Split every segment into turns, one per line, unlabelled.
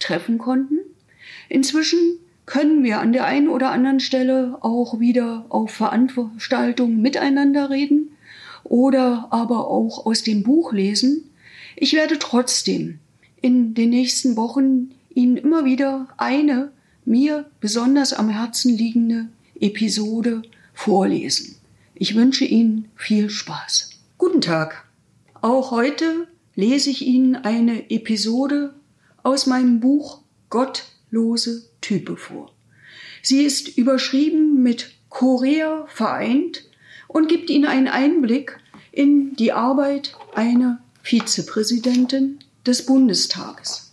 treffen konnten. Inzwischen können wir an der einen oder anderen Stelle auch wieder auf Veranstaltungen miteinander reden oder aber auch aus dem Buch lesen. Ich werde trotzdem in den nächsten Wochen Ihnen immer wieder eine mir besonders am Herzen liegende Episode vorlesen. Ich wünsche Ihnen viel Spaß. Guten Tag. Auch heute lese ich Ihnen eine Episode aus meinem Buch Gottlose Type vor. Sie ist überschrieben mit Korea vereint und gibt Ihnen einen Einblick in die Arbeit einer Vizepräsidentin des Bundestages.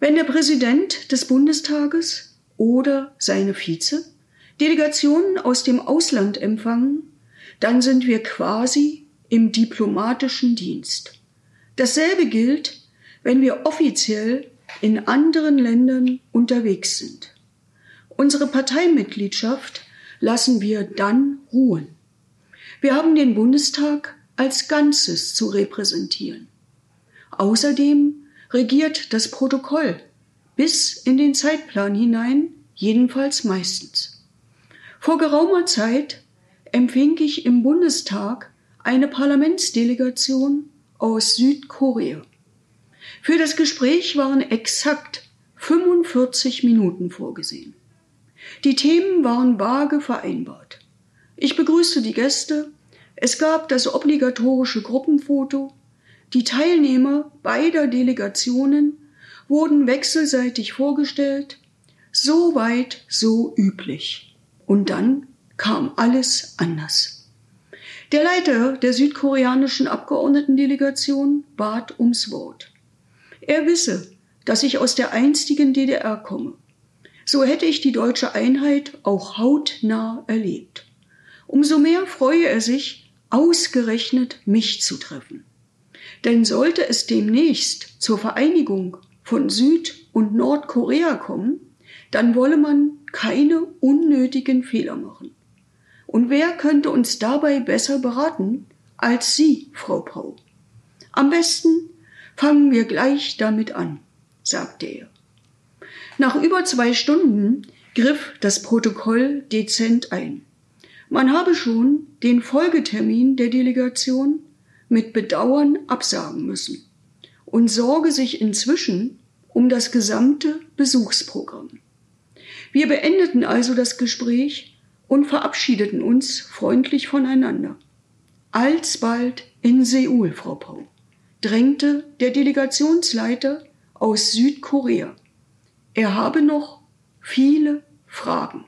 Wenn der Präsident des Bundestages oder seine Vize Delegationen aus dem Ausland empfangen, dann sind wir quasi im diplomatischen Dienst. Dasselbe gilt, wenn wir offiziell in anderen Ländern unterwegs sind. Unsere Parteimitgliedschaft lassen wir dann ruhen. Wir haben den Bundestag als Ganzes zu repräsentieren. Außerdem regiert das Protokoll bis in den Zeitplan hinein, jedenfalls meistens. Vor geraumer Zeit empfing ich im Bundestag eine Parlamentsdelegation aus Südkorea. Für das Gespräch waren exakt 45 Minuten vorgesehen. Die Themen waren vage vereinbart. Ich begrüßte die Gäste, es gab das obligatorische Gruppenfoto, die Teilnehmer beider Delegationen wurden wechselseitig vorgestellt, so weit, so üblich. Und dann kam alles anders. Der Leiter der südkoreanischen Abgeordnetendelegation bat ums Wort. Er wisse, dass ich aus der einstigen DDR komme. So hätte ich die deutsche Einheit auch hautnah erlebt. Umso mehr freue er sich, ausgerechnet mich zu treffen. Denn sollte es demnächst zur Vereinigung von Süd- und Nordkorea kommen, dann wolle man keine unnötigen Fehler machen. Und wer könnte uns dabei besser beraten als Sie, Frau Pau? Am besten fangen wir gleich damit an, sagte er. Nach über zwei Stunden griff das Protokoll dezent ein. Man habe schon den Folgetermin der Delegation mit Bedauern absagen müssen und sorge sich inzwischen um das gesamte Besuchsprogramm. Wir beendeten also das Gespräch und verabschiedeten uns freundlich voneinander. Alsbald in Seoul, Frau Pau, drängte der Delegationsleiter aus Südkorea. Er habe noch viele Fragen.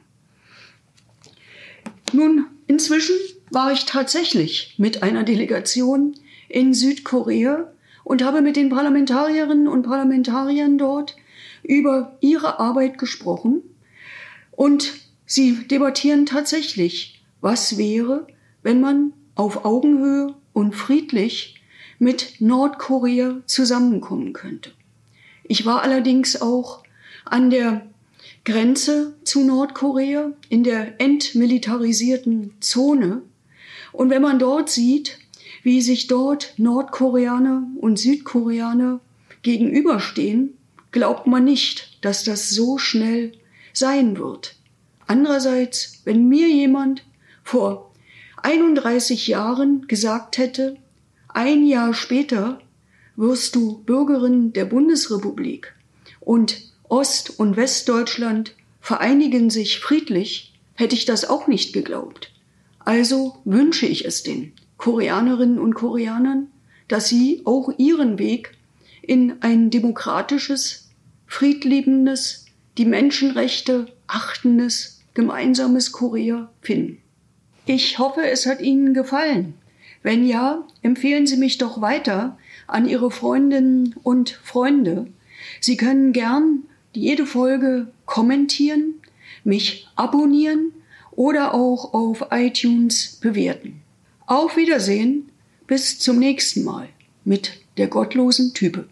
Nun, inzwischen war ich tatsächlich mit einer Delegation in Südkorea und habe mit den Parlamentarierinnen und Parlamentariern dort über ihre Arbeit gesprochen und Sie debattieren tatsächlich, was wäre, wenn man auf Augenhöhe und friedlich mit Nordkorea zusammenkommen könnte. Ich war allerdings auch an der Grenze zu Nordkorea in der entmilitarisierten Zone. Und wenn man dort sieht, wie sich dort Nordkoreaner und Südkoreaner gegenüberstehen, glaubt man nicht, dass das so schnell sein wird. Andererseits, wenn mir jemand vor 31 Jahren gesagt hätte, ein Jahr später wirst du Bürgerin der Bundesrepublik und Ost- und Westdeutschland vereinigen sich friedlich, hätte ich das auch nicht geglaubt. Also wünsche ich es den Koreanerinnen und Koreanern, dass sie auch ihren Weg in ein demokratisches, friedliebendes, die Menschenrechte achtendes gemeinsames Korea finden. Ich hoffe, es hat Ihnen gefallen. Wenn ja, empfehlen Sie mich doch weiter an Ihre Freundinnen und Freunde. Sie können gern jede Folge kommentieren, mich abonnieren oder auch auf iTunes bewerten. Auf Wiedersehen, bis zum nächsten Mal mit der gottlosen Type.